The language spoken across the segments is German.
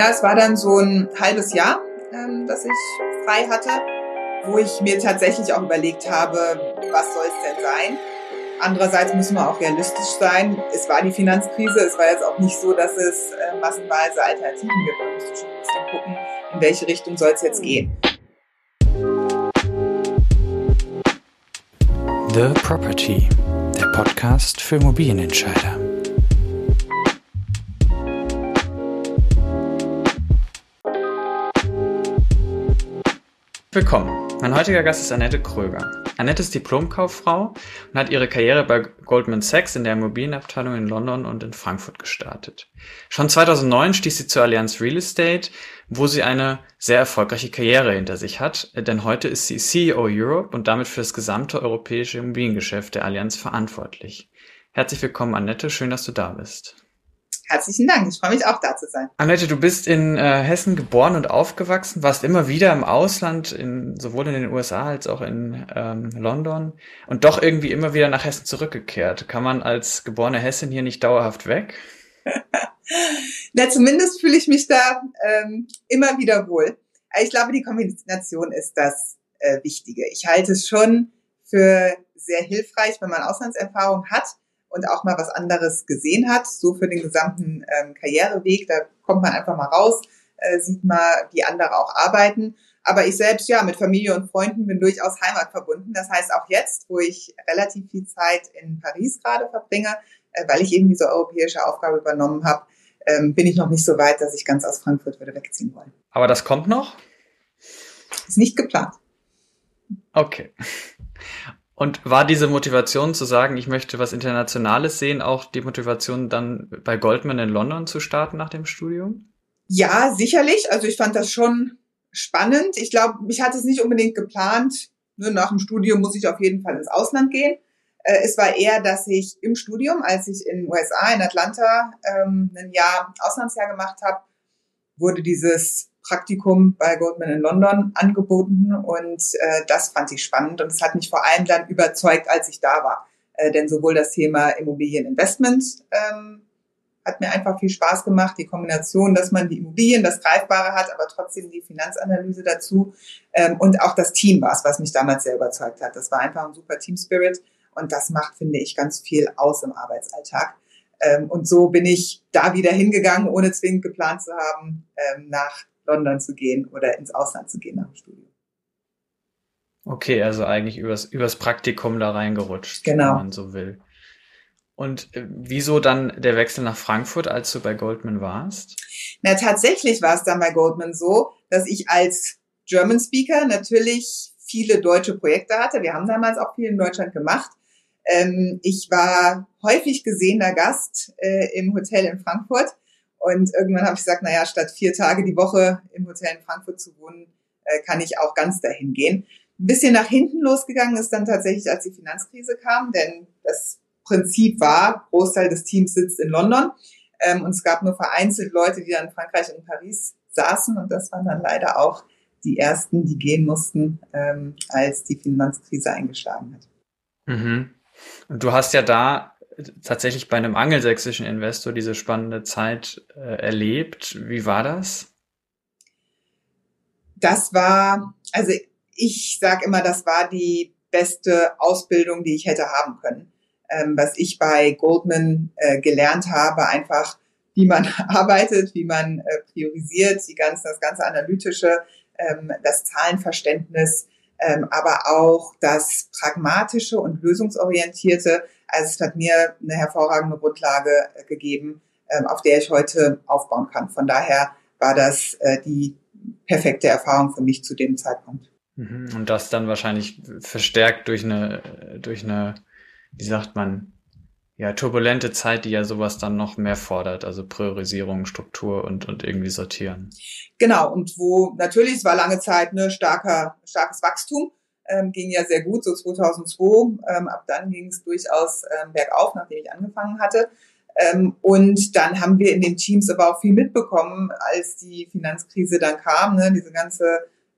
Ja, es war dann so ein halbes Jahr, ähm, das ich frei hatte, wo ich mir tatsächlich auch überlegt habe, was soll es denn sein? Andererseits müssen wir auch realistisch sein. Es war die Finanzkrise. Es war jetzt auch nicht so, dass es äh, massenweise Alternativen gibt. Man müsste schon ein bisschen gucken, in welche Richtung soll es jetzt gehen. The Property, der Podcast für Immobilienentscheider. Willkommen. Mein heutiger Gast ist Annette Kröger. Annette ist Diplomkauffrau und hat ihre Karriere bei Goldman Sachs in der Immobilienabteilung in London und in Frankfurt gestartet. Schon 2009 stieß sie zur Allianz Real Estate, wo sie eine sehr erfolgreiche Karriere hinter sich hat, denn heute ist sie CEO Europe und damit für das gesamte europäische Immobiliengeschäft der Allianz verantwortlich. Herzlich willkommen, Annette. Schön, dass du da bist. Herzlichen Dank. Ich freue mich auch da zu sein. Annette, du bist in äh, Hessen geboren und aufgewachsen, warst immer wieder im Ausland, in, sowohl in den USA als auch in ähm, London und doch irgendwie immer wieder nach Hessen zurückgekehrt. Kann man als geborene Hessin hier nicht dauerhaft weg? Na, zumindest fühle ich mich da ähm, immer wieder wohl. Ich glaube, die Kombination ist das äh, Wichtige. Ich halte es schon für sehr hilfreich, wenn man Auslandserfahrung hat und auch mal was anderes gesehen hat, so für den gesamten ähm, Karriereweg. Da kommt man einfach mal raus, äh, sieht mal, wie andere auch arbeiten. Aber ich selbst, ja, mit Familie und Freunden bin durchaus Heimat verbunden. Das heißt, auch jetzt, wo ich relativ viel Zeit in Paris gerade verbringe, äh, weil ich eben diese europäische Aufgabe übernommen habe, ähm, bin ich noch nicht so weit, dass ich ganz aus Frankfurt würde wegziehen wollen. Aber das kommt noch? Ist nicht geplant. Okay. Und war diese Motivation zu sagen, ich möchte was Internationales sehen, auch die Motivation dann bei Goldman in London zu starten nach dem Studium? Ja, sicherlich. Also ich fand das schon spannend. Ich glaube, ich hatte es nicht unbedingt geplant. Nach dem Studium muss ich auf jeden Fall ins Ausland gehen. Äh, es war eher, dass ich im Studium, als ich in den USA, in Atlanta, ähm, ein Jahr Auslandsjahr gemacht habe, wurde dieses Praktikum bei Goldman in London angeboten und äh, das fand ich spannend und es hat mich vor allem dann überzeugt, als ich da war. Äh, denn sowohl das Thema Immobilieninvestment ähm, hat mir einfach viel Spaß gemacht, die Kombination, dass man die Immobilien, das Greifbare hat, aber trotzdem die Finanzanalyse dazu ähm, und auch das Team war es, was mich damals sehr überzeugt hat. Das war einfach ein super Team Spirit und das macht, finde ich, ganz viel aus im Arbeitsalltag. Ähm, und so bin ich da wieder hingegangen, ohne zwingend geplant zu haben, ähm, nach London zu gehen oder ins Ausland zu gehen nach dem Studium. Okay, also eigentlich übers, übers Praktikum da reingerutscht, genau. wenn man so will. Und äh, wieso dann der Wechsel nach Frankfurt, als du bei Goldman warst? Na, tatsächlich war es dann bei Goldman so, dass ich als German Speaker natürlich viele deutsche Projekte hatte. Wir haben damals auch viel in Deutschland gemacht. Ähm, ich war häufig gesehener Gast äh, im Hotel in Frankfurt und irgendwann habe ich gesagt, naja, statt vier Tage die Woche im Hotel in Frankfurt zu wohnen, äh, kann ich auch ganz dahin gehen. Ein bisschen nach hinten losgegangen ist dann tatsächlich, als die Finanzkrise kam, denn das Prinzip war, Großteil des Teams sitzt in London ähm, und es gab nur vereinzelt Leute, die dann in Frankreich und Paris saßen und das waren dann leider auch die ersten, die gehen mussten, ähm, als die Finanzkrise eingeschlagen hat. Mhm. Und du hast ja da tatsächlich bei einem angelsächsischen Investor diese spannende Zeit äh, erlebt. Wie war das? Das war, also ich sage immer, das war die beste Ausbildung, die ich hätte haben können. Ähm, was ich bei Goldman äh, gelernt habe, einfach wie man arbeitet, wie man äh, priorisiert, die ganze, das ganze analytische, ähm, das Zahlenverständnis, ähm, aber auch das pragmatische und lösungsorientierte, also es hat mir eine hervorragende Grundlage äh, gegeben, ähm, auf der ich heute aufbauen kann. Von daher war das äh, die perfekte Erfahrung für mich zu dem Zeitpunkt. Mhm. Und das dann wahrscheinlich verstärkt durch eine, durch eine, wie sagt man, ja, turbulente Zeit, die ja sowas dann noch mehr fordert, also Priorisierung, Struktur und, und irgendwie sortieren. Genau, und wo natürlich, es war lange Zeit ne, starker, starkes Wachstum, ähm, ging ja sehr gut, so 2002. Ähm, ab dann ging es durchaus ähm, bergauf, nachdem ich angefangen hatte. Ähm, und dann haben wir in den Teams aber auch viel mitbekommen, als die Finanzkrise dann kam, ne, diese ganze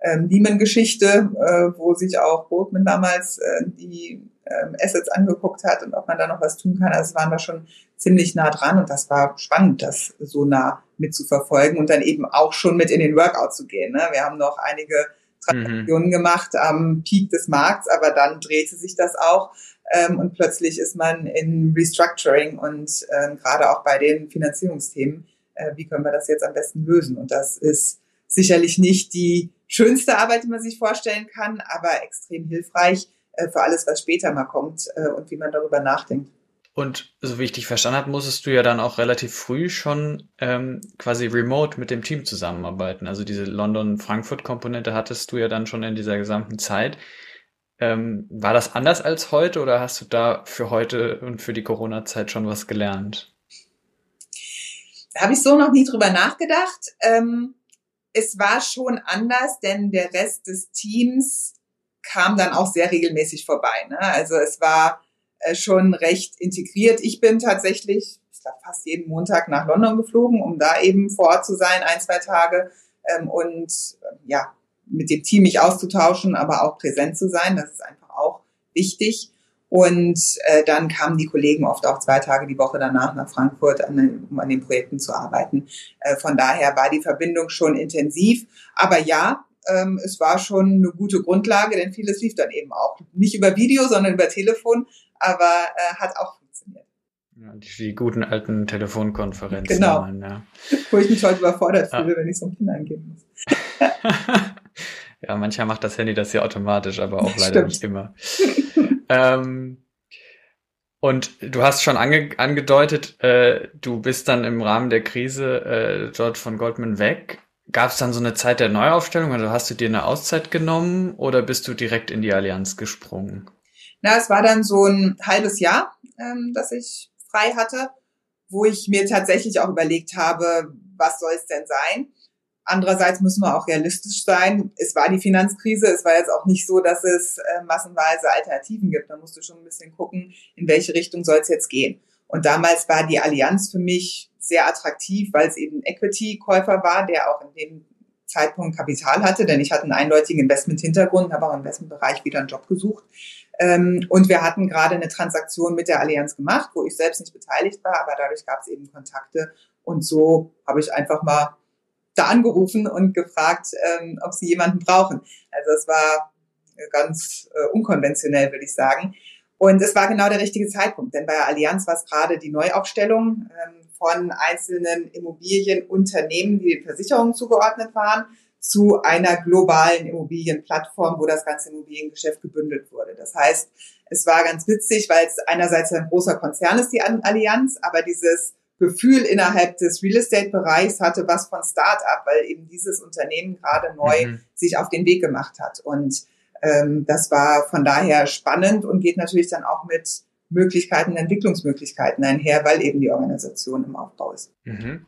ähm, Lehman-Geschichte, äh, wo sich auch Goldman damals äh, die ähm, Assets angeguckt hat und ob man da noch was tun kann. Also waren wir schon ziemlich nah dran und das war spannend, das so nah mitzuverfolgen und dann eben auch schon mit in den Workout zu gehen. Ne? Wir haben noch einige Transaktionen mhm. gemacht am Peak des Markts, aber dann drehte sich das auch ähm, und plötzlich ist man in Restructuring und ähm, gerade auch bei den Finanzierungsthemen, äh, wie können wir das jetzt am besten lösen? Und das ist sicherlich nicht die schönste Arbeit, die man sich vorstellen kann, aber extrem hilfreich äh, für alles, was später mal kommt äh, und wie man darüber nachdenkt. Und so wie ich dich verstanden habe, musstest du ja dann auch relativ früh schon ähm, quasi remote mit dem Team zusammenarbeiten. Also diese London-Frankfurt-Komponente hattest du ja dann schon in dieser gesamten Zeit. Ähm, war das anders als heute oder hast du da für heute und für die Corona-Zeit schon was gelernt? Habe ich so noch nie drüber nachgedacht. Ähm, es war schon anders, denn der Rest des Teams kam dann auch sehr regelmäßig vorbei. Ne? Also es war schon recht integriert. Ich bin tatsächlich, ich glaube, fast jeden Montag nach London geflogen, um da eben vor Ort zu sein, ein, zwei Tage ähm, und äh, ja, mit dem Team mich auszutauschen, aber auch präsent zu sein. Das ist einfach auch wichtig. Und äh, dann kamen die Kollegen oft auch zwei Tage die Woche danach nach Frankfurt, an den, um an den Projekten zu arbeiten. Äh, von daher war die Verbindung schon intensiv. Aber ja, ähm, es war schon eine gute Grundlage, denn vieles lief dann eben auch nicht über Video, sondern über Telefon, aber äh, hat auch funktioniert. Ja, die, die guten alten Telefonkonferenzen. Genau. Waren, ja. Wo ich mich heute überfordert fühle, ja. wenn ich so ein PIN eingeben muss. ja, mancher macht das Handy das ja automatisch, aber auch leider Stimmt. nicht immer. ähm, und du hast schon ange angedeutet, äh, du bist dann im Rahmen der Krise äh, dort von Goldman weg. Gab es dann so eine Zeit der Neuaufstellung? Also hast du dir eine Auszeit genommen oder bist du direkt in die Allianz gesprungen? Na, es war dann so ein halbes Jahr, ähm, dass ich frei hatte, wo ich mir tatsächlich auch überlegt habe, was soll es denn sein? Andererseits müssen wir auch realistisch sein. Es war die Finanzkrise. Es war jetzt auch nicht so, dass es äh, massenweise Alternativen gibt. Man musste schon ein bisschen gucken, in welche Richtung soll es jetzt gehen. Und damals war die Allianz für mich sehr attraktiv, weil es eben Equity-Käufer war, der auch in dem Zeitpunkt Kapital hatte, denn ich hatte einen eindeutigen Investment-Hintergrund, habe auch im Investmentbereich wieder einen Job gesucht. Ähm, und wir hatten gerade eine Transaktion mit der Allianz gemacht, wo ich selbst nicht beteiligt war, aber dadurch gab es eben Kontakte. Und so habe ich einfach mal da angerufen und gefragt, ähm, ob sie jemanden brauchen. Also es war ganz äh, unkonventionell, würde ich sagen. Und es war genau der richtige Zeitpunkt, denn bei der Allianz war es gerade die Neuaufstellung ähm, von einzelnen Immobilienunternehmen, die den Versicherungen zugeordnet waren, zu einer globalen Immobilienplattform, wo das ganze Immobiliengeschäft gebündelt wurde. Das heißt, es war ganz witzig, weil es einerseits ein großer Konzern ist, die Allianz, aber dieses Gefühl innerhalb des Real Estate Bereichs hatte was von Start-up, weil eben dieses Unternehmen gerade neu mhm. sich auf den Weg gemacht hat. Und ähm, das war von daher spannend und geht natürlich dann auch mit Möglichkeiten, Entwicklungsmöglichkeiten einher, weil eben die Organisation im Aufbau ist. Mhm.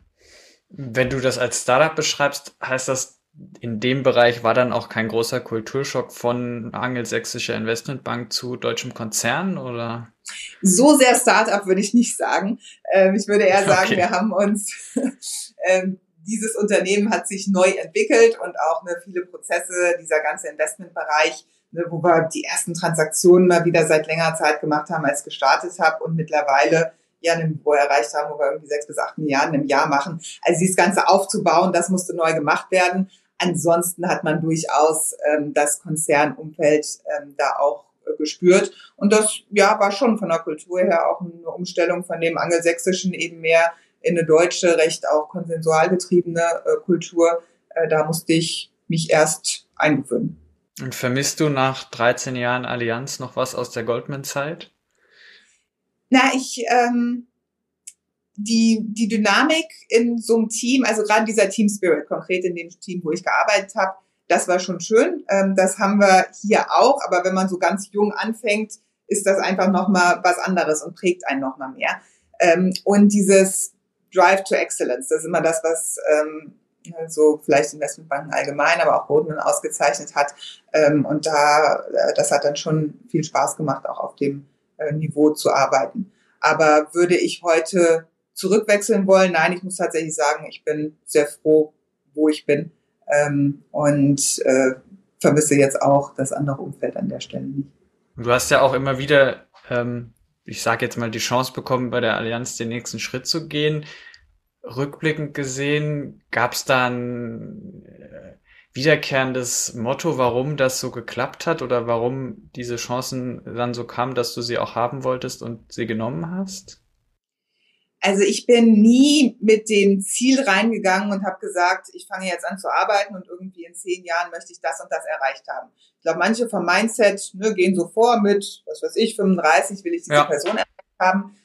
Wenn du das als Startup beschreibst, heißt das, in dem Bereich war dann auch kein großer Kulturschock von angelsächsischer Investmentbank zu deutschem Konzern oder? So sehr Startup würde ich nicht sagen. Ähm, ich würde eher sagen, okay. wir haben uns, ähm, dieses Unternehmen hat sich neu entwickelt und auch ne, viele Prozesse, dieser ganze Investmentbereich ne, wo wir die ersten Transaktionen mal wieder seit längerer Zeit gemacht haben, als ich gestartet habe und mittlerweile ja ein Niveau erreicht haben, wo wir irgendwie sechs bis acht Milliarden im Jahr machen. Also dieses Ganze aufzubauen, das musste neu gemacht werden. Ansonsten hat man durchaus ähm, das Konzernumfeld ähm, da auch äh, gespürt. Und das ja war schon von der Kultur her auch eine Umstellung von dem angelsächsischen eben mehr in eine deutsche, recht auch konsensual getriebene äh, Kultur. Äh, da musste ich mich erst eingewöhnen. Und vermisst du nach 13 Jahren Allianz noch was aus der Goldman-Zeit? Na, ich, ähm, die, die Dynamik in so einem Team, also gerade dieser Team Spirit, konkret in dem Team, wo ich gearbeitet habe, das war schon schön. Ähm, das haben wir hier auch, aber wenn man so ganz jung anfängt, ist das einfach nochmal was anderes und prägt einen nochmal mehr. Ähm, und dieses Drive to Excellence, das ist immer das, was ähm, so vielleicht Investmentbanken allgemein, aber auch Goldman ausgezeichnet hat. Ähm, und da, äh, das hat dann schon viel Spaß gemacht, auch auf dem äh, Niveau zu arbeiten. Aber würde ich heute zurückwechseln wollen? Nein, ich muss tatsächlich sagen, ich bin sehr froh, wo ich bin ähm, und äh, vermisse jetzt auch das andere Umfeld an der Stelle nicht. Du hast ja auch immer wieder, ähm, ich sage jetzt mal, die Chance bekommen, bei der Allianz den nächsten Schritt zu gehen. Rückblickend gesehen, gab es da ein äh, wiederkehrendes Motto, warum das so geklappt hat oder warum diese Chancen dann so kamen, dass du sie auch haben wolltest und sie genommen hast? Also ich bin nie mit dem Ziel reingegangen und habe gesagt, ich fange jetzt an zu arbeiten und irgendwie in zehn Jahren möchte ich das und das erreicht haben. Ich glaube, manche vom Mindset ne, gehen so vor mit, was weiß ich, 35 will ich diese ja. Person erreicht haben.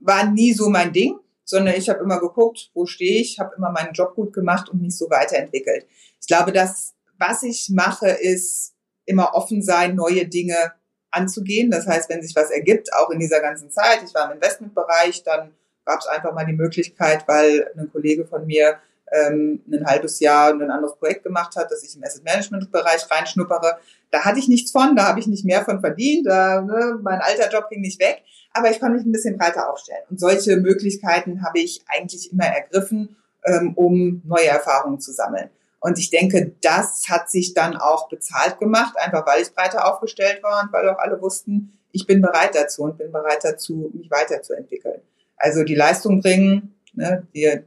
War nie so mein Ding, sondern ich habe immer geguckt, wo stehe ich, habe immer meinen Job gut gemacht und mich so weiterentwickelt. Ich glaube, dass was ich mache, ist immer offen sein, neue Dinge anzugehen. Das heißt, wenn sich was ergibt, auch in dieser ganzen Zeit, ich war im Investmentbereich, dann gab es einfach mal die Möglichkeit, weil ein Kollege von mir ähm, ein halbes Jahr ein anderes Projekt gemacht hat, dass ich im Asset Management Bereich reinschnuppere. Da hatte ich nichts von, da habe ich nicht mehr von verdient, da, ne, mein alter Job ging nicht weg, aber ich konnte mich ein bisschen breiter aufstellen. Und solche Möglichkeiten habe ich eigentlich immer ergriffen, ähm, um neue Erfahrungen zu sammeln. Und ich denke, das hat sich dann auch bezahlt gemacht, einfach weil ich breiter aufgestellt war und weil auch alle wussten, ich bin bereit dazu und bin bereit dazu, mich weiterzuentwickeln. Also die Leistung bringen, ne, die äh,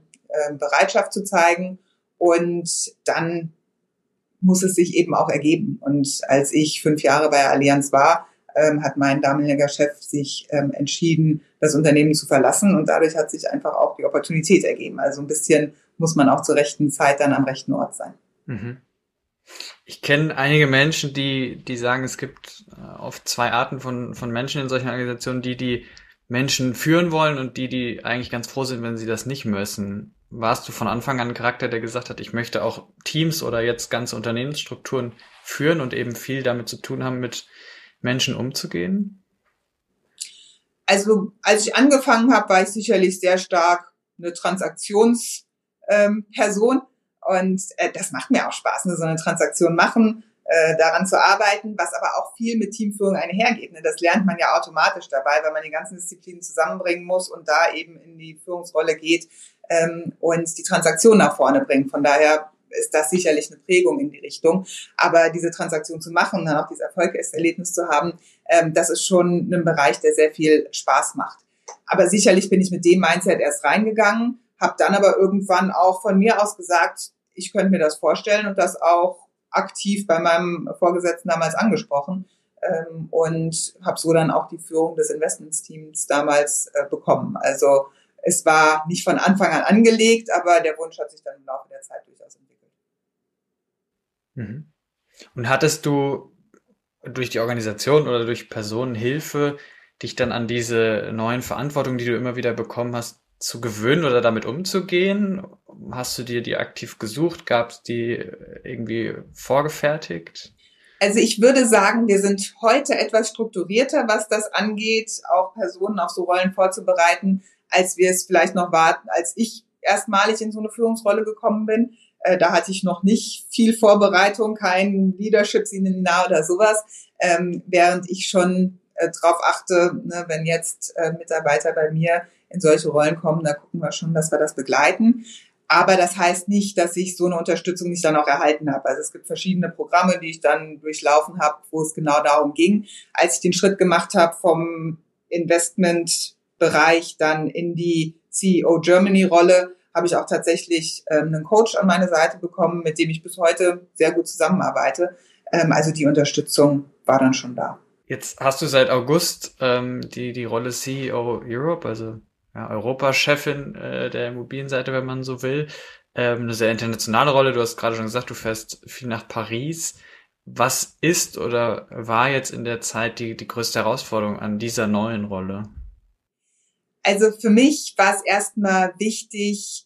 Bereitschaft zu zeigen und dann muss es sich eben auch ergeben. Und als ich fünf Jahre bei Allianz war, ähm, hat mein damaliger Chef sich ähm, entschieden, das Unternehmen zu verlassen und dadurch hat sich einfach auch die Opportunität ergeben. Also ein bisschen muss man auch zur rechten Zeit dann am rechten Ort sein. Mhm. Ich kenne einige Menschen, die, die sagen, es gibt äh, oft zwei Arten von, von Menschen in solchen Organisationen, die, die Menschen führen wollen und die, die eigentlich ganz froh sind, wenn sie das nicht müssen. Warst du von Anfang an ein Charakter, der gesagt hat, ich möchte auch Teams oder jetzt ganze Unternehmensstrukturen führen und eben viel damit zu tun haben, mit Menschen umzugehen? Also als ich angefangen habe, war ich sicherlich sehr stark eine Transaktionsperson ähm, und äh, das macht mir auch Spaß, ne, so eine Transaktion machen äh, daran zu arbeiten, was aber auch viel mit Teamführung einhergeht. Ne? Das lernt man ja automatisch dabei, weil man die ganzen Disziplinen zusammenbringen muss und da eben in die Führungsrolle geht ähm, und die Transaktion nach vorne bringt. Von daher ist das sicherlich eine Prägung in die Richtung. Aber diese Transaktion zu machen, dann auch dieses Erfolgserlebnis zu haben, ähm, das ist schon ein Bereich, der sehr viel Spaß macht. Aber sicherlich bin ich mit dem Mindset erst reingegangen, habe dann aber irgendwann auch von mir aus gesagt, ich könnte mir das vorstellen und das auch aktiv bei meinem Vorgesetzten damals angesprochen ähm, und habe so dann auch die Führung des Investmentsteams damals äh, bekommen. Also es war nicht von Anfang an angelegt, aber der Wunsch hat sich dann im Laufe der Zeit durchaus entwickelt. Mhm. Und hattest du durch die Organisation oder durch Personenhilfe dich dann an diese neuen Verantwortungen, die du immer wieder bekommen hast, zu gewöhnen oder damit umzugehen? Hast du dir die aktiv gesucht? Gab es die irgendwie vorgefertigt? Also ich würde sagen, wir sind heute etwas strukturierter, was das angeht, auch Personen auf so Rollen vorzubereiten, als wir es vielleicht noch warten, als ich erstmalig in so eine Führungsrolle gekommen bin. Äh, da hatte ich noch nicht viel Vorbereitung, kein Leadership-Seminar oder sowas, ähm, während ich schon äh, darauf achte, ne, wenn jetzt äh, Mitarbeiter bei mir in solche Rollen kommen, da gucken wir schon, dass wir das begleiten. Aber das heißt nicht, dass ich so eine Unterstützung nicht dann auch erhalten habe. Also es gibt verschiedene Programme, die ich dann durchlaufen habe, wo es genau darum ging. Als ich den Schritt gemacht habe vom Investmentbereich dann in die CEO Germany Rolle, habe ich auch tatsächlich ähm, einen Coach an meine Seite bekommen, mit dem ich bis heute sehr gut zusammenarbeite. Ähm, also die Unterstützung war dann schon da. Jetzt hast du seit August ähm, die, die Rolle CEO Europe, also ja, Europachefin äh, der Immobilienseite, wenn man so will. Ähm, eine sehr internationale Rolle. Du hast gerade schon gesagt, du fährst viel nach Paris. Was ist oder war jetzt in der Zeit die, die größte Herausforderung an dieser neuen Rolle? Also für mich war es erstmal wichtig,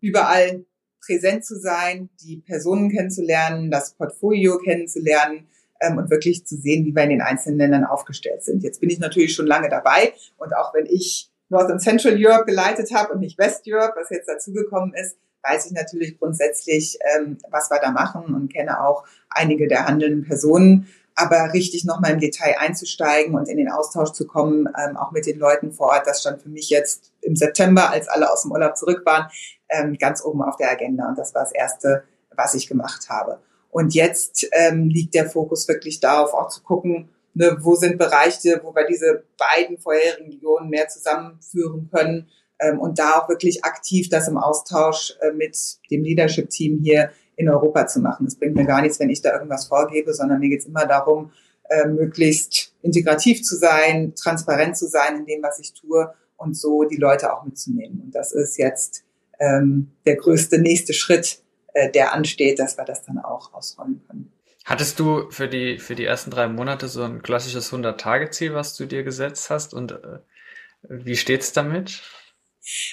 überall präsent zu sein, die Personen kennenzulernen, das Portfolio kennenzulernen ähm, und wirklich zu sehen, wie wir in den einzelnen Ländern aufgestellt sind. Jetzt bin ich natürlich schon lange dabei und auch wenn ich North and Central Europe geleitet habe und nicht West Europe, was jetzt dazugekommen ist, weiß ich natürlich grundsätzlich, ähm, was wir da machen und kenne auch einige der handelnden Personen. Aber richtig nochmal im Detail einzusteigen und in den Austausch zu kommen, ähm, auch mit den Leuten vor Ort, das stand für mich jetzt im September, als alle aus dem Urlaub zurück waren, ähm, ganz oben auf der Agenda. Und das war das Erste, was ich gemacht habe. Und jetzt ähm, liegt der Fokus wirklich darauf, auch zu gucken, ne, wo sind Bereiche, wo wir diese beiden vorherigen Regionen mehr zusammenführen können ähm, und da auch wirklich aktiv das im Austausch äh, mit dem Leadership-Team hier in Europa zu machen. Es bringt mir gar nichts, wenn ich da irgendwas vorgebe, sondern mir geht es immer darum, äh, möglichst integrativ zu sein, transparent zu sein in dem, was ich tue und so die Leute auch mitzunehmen. Und das ist jetzt ähm, der größte nächste Schritt, äh, der ansteht, dass wir das dann auch ausrollen können. Hattest du für die, für die ersten drei Monate so ein klassisches 100-Tage-Ziel, was du dir gesetzt hast? Und äh, wie steht's damit?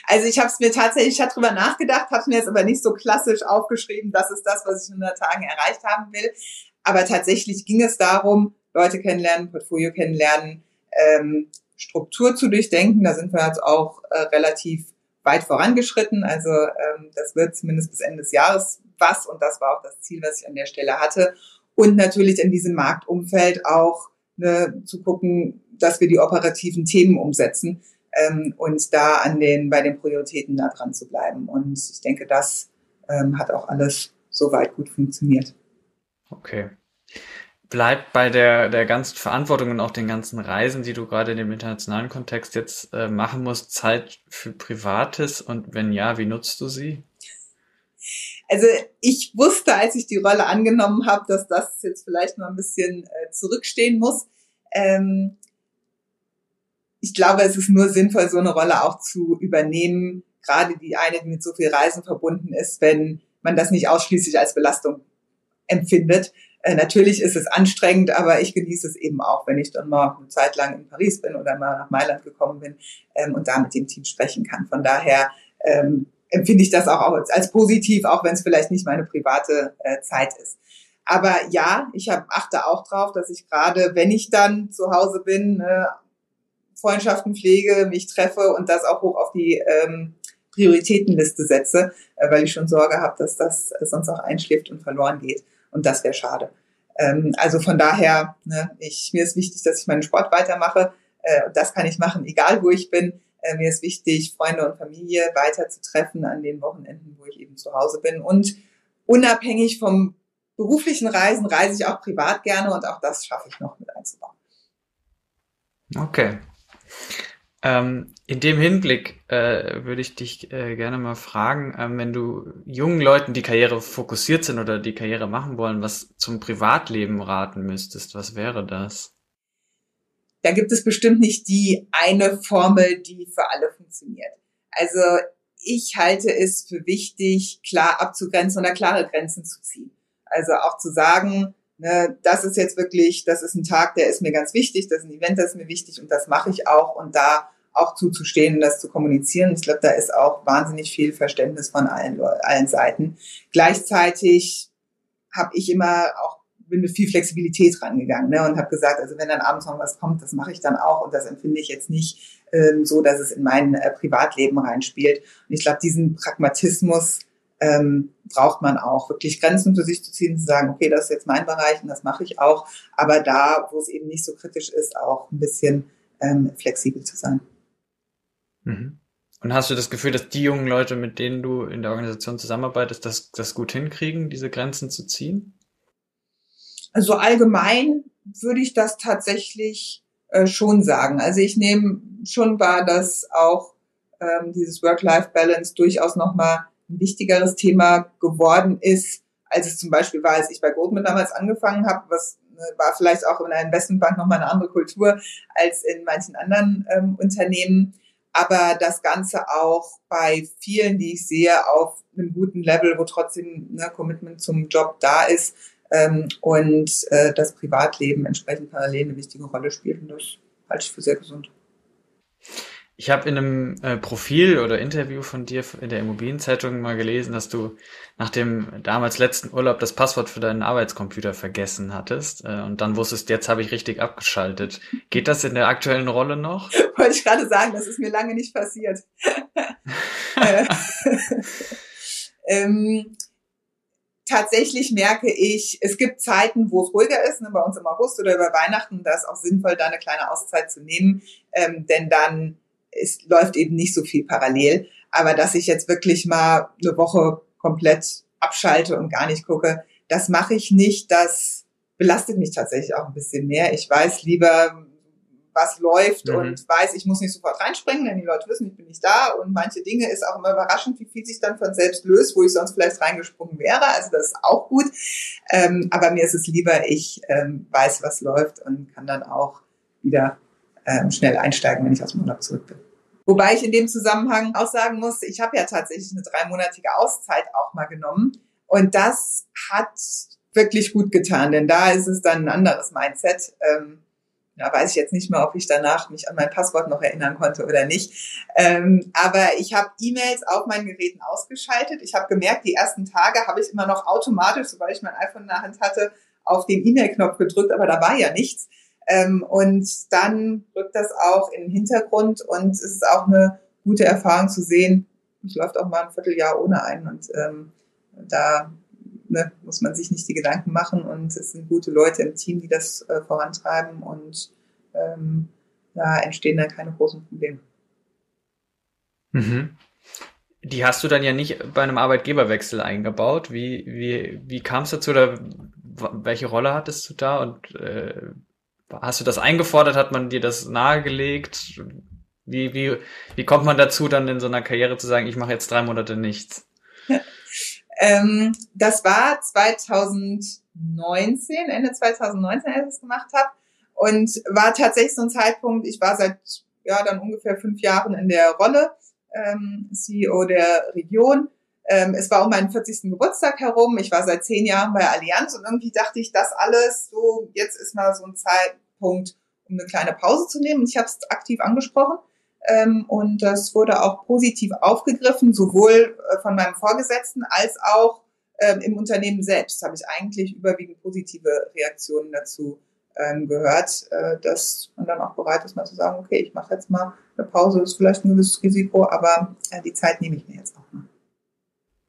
Also ich habe es mir tatsächlich, ich habe drüber nachgedacht, habe mir jetzt aber nicht so klassisch aufgeschrieben, das ist das, was ich in 100 Tagen erreicht haben will. Aber tatsächlich ging es darum, Leute kennenlernen, Portfolio kennenlernen, ähm, Struktur zu durchdenken. Da sind wir jetzt auch äh, relativ weit vorangeschritten. Also ähm, das wird zumindest bis Ende des Jahres was und das war auch das Ziel, was ich an der Stelle hatte. Und natürlich in diesem Marktumfeld auch ne, zu gucken, dass wir die operativen Themen umsetzen ähm, und da an den bei den Prioritäten da dran zu bleiben. Und ich denke, das ähm, hat auch alles soweit gut funktioniert. Okay. Bleibt bei der, der ganzen Verantwortung und auch den ganzen Reisen, die du gerade in dem internationalen Kontext jetzt äh, machen musst, Zeit für Privates und wenn ja, wie nutzt du sie? Also ich wusste, als ich die Rolle angenommen habe, dass das jetzt vielleicht mal ein bisschen äh, zurückstehen muss. Ähm, ich glaube, es ist nur sinnvoll, so eine Rolle auch zu übernehmen, gerade die eine, die mit so viel Reisen verbunden ist, wenn man das nicht ausschließlich als Belastung empfindet. Äh, natürlich ist es anstrengend, aber ich genieße es eben auch, wenn ich dann mal eine Zeit lang in Paris bin oder mal nach Mailand gekommen bin ähm, und da mit dem Team sprechen kann. Von daher ähm, empfinde ich das auch als, als positiv, auch wenn es vielleicht nicht meine private äh, Zeit ist. Aber ja, ich hab, achte auch drauf, dass ich gerade, wenn ich dann zu Hause bin, äh, Freundschaften pflege, mich treffe und das auch hoch auf die ähm, Prioritätenliste setze, äh, weil ich schon Sorge habe, dass das äh, sonst auch einschläft und verloren geht. Und das wäre schade. Ähm, also von daher, ne, ich, mir ist wichtig, dass ich meinen Sport weitermache. Äh, das kann ich machen, egal wo ich bin. Äh, mir ist wichtig, Freunde und Familie weiter zu treffen an den Wochenenden, wo ich eben zu Hause bin. Und unabhängig vom beruflichen Reisen reise ich auch privat gerne und auch das schaffe ich noch mit einzubauen. Okay. Ähm, in dem Hinblick äh, würde ich dich äh, gerne mal fragen, ähm, wenn du jungen Leuten, die Karriere fokussiert sind oder die Karriere machen wollen, was zum Privatleben raten müsstest, was wäre das? Da gibt es bestimmt nicht die eine Formel, die für alle funktioniert. Also ich halte es für wichtig, klar abzugrenzen oder klare Grenzen zu ziehen. Also auch zu sagen, ne, das ist jetzt wirklich, das ist ein Tag, der ist mir ganz wichtig, das ist ein Event, das ist mir wichtig und das mache ich auch und da auch zuzustehen und das zu kommunizieren. Ich glaube, da ist auch wahnsinnig viel Verständnis von allen, allen Seiten. Gleichzeitig habe ich immer auch bin mit viel Flexibilität rangegangen ne, und habe gesagt, also wenn dann abends noch was kommt, das mache ich dann auch und das empfinde ich jetzt nicht ähm, so, dass es in mein äh, Privatleben reinspielt. Und ich glaube, diesen Pragmatismus ähm, braucht man auch, wirklich Grenzen für sich zu ziehen, zu sagen, okay, das ist jetzt mein Bereich und das mache ich auch, aber da, wo es eben nicht so kritisch ist, auch ein bisschen ähm, flexibel zu sein. Mhm. Und hast du das Gefühl, dass die jungen Leute, mit denen du in der Organisation zusammenarbeitest, das, das gut hinkriegen, diese Grenzen zu ziehen? Also allgemein würde ich das tatsächlich äh, schon sagen. Also ich nehme schon wahr, dass auch ähm, dieses Work-Life-Balance durchaus nochmal ein wichtigeres Thema geworden ist, als es zum Beispiel war, als ich bei Goldman damals angefangen habe, was ne, war vielleicht auch in einer Investmentbank nochmal eine andere Kultur als in manchen anderen ähm, Unternehmen. Aber das Ganze auch bei vielen, die ich sehe, auf einem guten Level, wo trotzdem ne, Commitment zum Job da ist ähm, und äh, das Privatleben entsprechend parallel eine wichtige Rolle spielt. Und das halte ich für sehr gesund. Ich habe in einem äh, Profil oder Interview von dir in der Immobilienzeitung mal gelesen, dass du nach dem damals letzten Urlaub das Passwort für deinen Arbeitscomputer vergessen hattest äh, und dann wusstest, jetzt habe ich richtig abgeschaltet. Geht das in der aktuellen Rolle noch? Wollte ich gerade sagen, das ist mir lange nicht passiert. Äh, ähm, tatsächlich merke ich, es gibt Zeiten, wo es ruhiger ist, ne, bei uns im August oder über Weihnachten, da ist auch sinnvoll, da eine kleine Auszeit zu nehmen, ähm, denn dann es läuft eben nicht so viel parallel. Aber dass ich jetzt wirklich mal eine Woche komplett abschalte und gar nicht gucke, das mache ich nicht. Das belastet mich tatsächlich auch ein bisschen mehr. Ich weiß lieber, was läuft mhm. und weiß, ich muss nicht sofort reinspringen, denn die Leute wissen, ich bin nicht da und manche Dinge ist auch immer überraschend, wie viel sich dann von selbst löst, wo ich sonst vielleicht reingesprungen wäre. Also das ist auch gut. Ähm, aber mir ist es lieber, ich ähm, weiß, was läuft und kann dann auch wieder ähm, schnell einsteigen, wenn ich aus dem Urlaub zurück bin. Wobei ich in dem Zusammenhang auch sagen muss, ich habe ja tatsächlich eine dreimonatige Auszeit auch mal genommen. Und das hat wirklich gut getan, denn da ist es dann ein anderes Mindset. Ähm, da weiß ich jetzt nicht mehr, ob ich danach mich an mein Passwort noch erinnern konnte oder nicht. Ähm, aber ich habe E-Mails auf meinen Geräten ausgeschaltet. Ich habe gemerkt, die ersten Tage habe ich immer noch automatisch, sobald ich mein iPhone in der Hand hatte, auf den E-Mail-Knopf gedrückt, aber da war ja nichts. Ähm, und dann rückt das auch in den Hintergrund und es ist auch eine gute Erfahrung zu sehen, es läuft auch mal ein Vierteljahr ohne einen und ähm, da ne, muss man sich nicht die Gedanken machen und es sind gute Leute im Team, die das äh, vorantreiben und ähm, da entstehen dann keine großen Probleme. Mhm. Die hast du dann ja nicht bei einem Arbeitgeberwechsel eingebaut. Wie, wie, wie kam es dazu oder welche Rolle hattest du da und äh, hast du das eingefordert? Hat man dir das nahegelegt? Wie, wie, wie kommt man dazu, dann in so einer Karriere zu sagen, ich mache jetzt drei Monate nichts? Ähm, das war 2019, Ende 2019, als ich es gemacht habe. Und war tatsächlich so ein Zeitpunkt, ich war seit ja dann ungefähr fünf Jahren in der Rolle, ähm, CEO der Region. Ähm, es war um meinen 40. Geburtstag herum. Ich war seit zehn Jahren bei Allianz und irgendwie dachte ich, das alles so, jetzt ist mal so ein Zeitpunkt, um eine kleine Pause zu nehmen. Und ich habe es aktiv angesprochen. Ähm, und das wurde auch positiv aufgegriffen, sowohl äh, von meinem Vorgesetzten als auch ähm, im Unternehmen selbst habe ich eigentlich überwiegend positive Reaktionen dazu ähm, gehört, äh, dass man dann auch bereit ist, mal zu sagen, okay, ich mache jetzt mal eine Pause, ist vielleicht ein gewisses Risiko, aber äh, die Zeit nehme ich mir jetzt auch mal.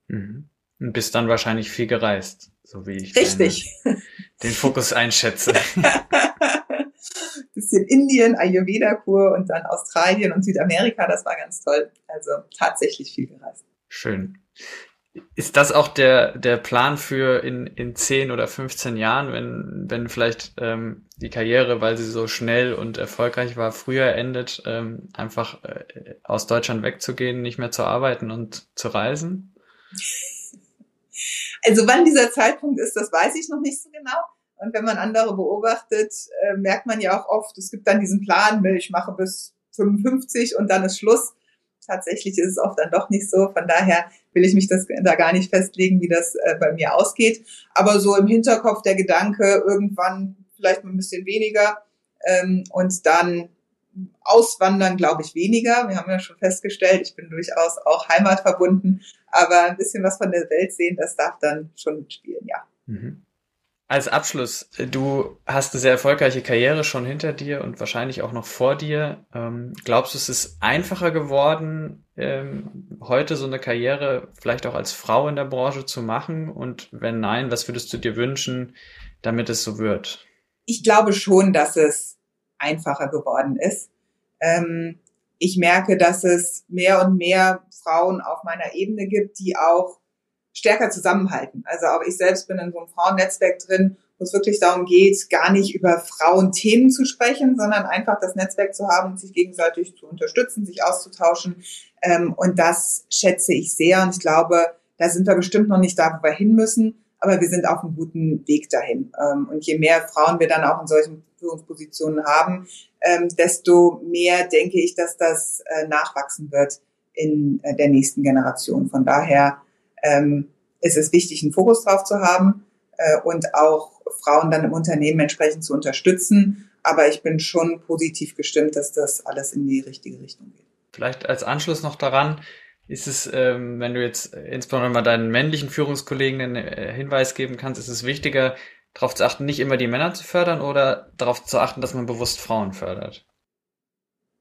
Mhm. Und bist dann wahrscheinlich viel gereist, so wie ich Richtig. den Fokus einschätze. bisschen Indien, Ayurveda-Kur und dann Australien und Südamerika. Das war ganz toll. Also tatsächlich viel gereist. Schön. Ist das auch der, der Plan für in, in 10 oder 15 Jahren, wenn, wenn vielleicht ähm, die Karriere, weil sie so schnell und erfolgreich war, früher endet, ähm, einfach äh, aus Deutschland wegzugehen, nicht mehr zu arbeiten und zu reisen? Also wann dieser Zeitpunkt ist, das weiß ich noch nicht so genau. Und wenn man andere beobachtet, äh, merkt man ja auch oft, es gibt dann diesen Plan, ich mache bis 55 und dann ist Schluss. Tatsächlich ist es oft dann doch nicht so. Von daher will ich mich das da gar nicht festlegen, wie das äh, bei mir ausgeht. Aber so im Hinterkopf der Gedanke, irgendwann vielleicht mal ein bisschen weniger ähm, und dann auswandern, glaube ich, weniger. Wir haben ja schon festgestellt, ich bin durchaus auch heimatverbunden, aber ein bisschen was von der Welt sehen, das darf dann schon mitspielen, ja. Mhm. Als Abschluss, du hast eine sehr erfolgreiche Karriere schon hinter dir und wahrscheinlich auch noch vor dir. Ähm, glaubst du, es ist einfacher geworden, ähm, heute so eine Karriere vielleicht auch als Frau in der Branche zu machen? Und wenn nein, was würdest du dir wünschen, damit es so wird? Ich glaube schon, dass es einfacher geworden ist. Ähm, ich merke, dass es mehr und mehr Frauen auf meiner Ebene gibt, die auch stärker zusammenhalten. Also auch ich selbst bin in so einem Frauennetzwerk drin, wo es wirklich darum geht, gar nicht über Frauenthemen zu sprechen, sondern einfach das Netzwerk zu haben sich gegenseitig zu unterstützen, sich auszutauschen. Ähm, und das schätze ich sehr. Und ich glaube, da sind wir bestimmt noch nicht da, wo wir hin müssen, aber wir sind auf einem guten Weg dahin. Ähm, und je mehr Frauen wir dann auch in solchen Führungspositionen haben, ähm, desto mehr denke ich, dass das äh, nachwachsen wird in äh, der nächsten Generation. Von daher ähm, ist es wichtig, einen Fokus drauf zu haben äh, und auch Frauen dann im Unternehmen entsprechend zu unterstützen. Aber ich bin schon positiv gestimmt, dass das alles in die richtige Richtung geht. Vielleicht als Anschluss noch daran, ist es, ähm, wenn du jetzt insbesondere mal deinen männlichen Führungskollegen einen äh, Hinweis geben kannst, ist es wichtiger, darauf zu achten, nicht immer die Männer zu fördern oder darauf zu achten, dass man bewusst Frauen fördert?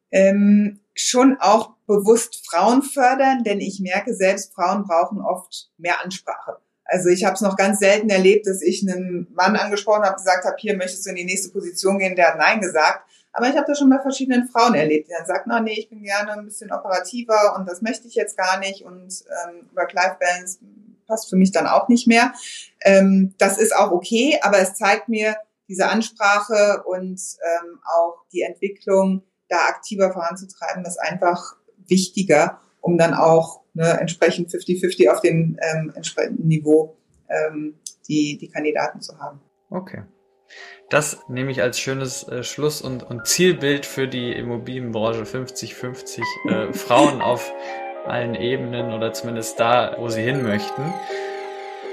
Ähm, schon auch bewusst Frauen fördern, denn ich merke selbst, Frauen brauchen oft mehr Ansprache. Also ich habe es noch ganz selten erlebt, dass ich einen Mann angesprochen habe, gesagt habe, hier möchtest du in die nächste Position gehen, der hat Nein gesagt. Aber ich habe das schon bei verschiedenen Frauen erlebt, die dann sagen, na nee, ich bin gerne ein bisschen operativer und das möchte ich jetzt gar nicht und ähm, Work-Life-Balance passt für mich dann auch nicht mehr. Ähm, das ist auch okay, aber es zeigt mir diese Ansprache und ähm, auch die Entwicklung da aktiver voranzutreiben, ist einfach wichtiger, um dann auch ne, entsprechend 50-50 auf dem ähm, entsprechenden Niveau ähm, die, die Kandidaten zu haben. Okay. Das nehme ich als schönes äh, Schluss- und, und Zielbild für die Immobilienbranche 50-50 äh, Frauen auf allen Ebenen oder zumindest da, wo sie hin möchten.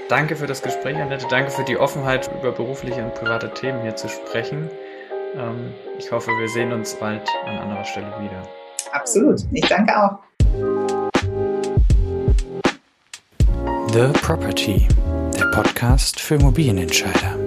Danke für das Gespräch, Annette. Danke für die Offenheit, über berufliche und private Themen hier zu sprechen. Ähm, ich hoffe, wir sehen uns bald an anderer Stelle wieder. Absolut. Ich danke auch. The Property, der Podcast für Immobilienentscheider.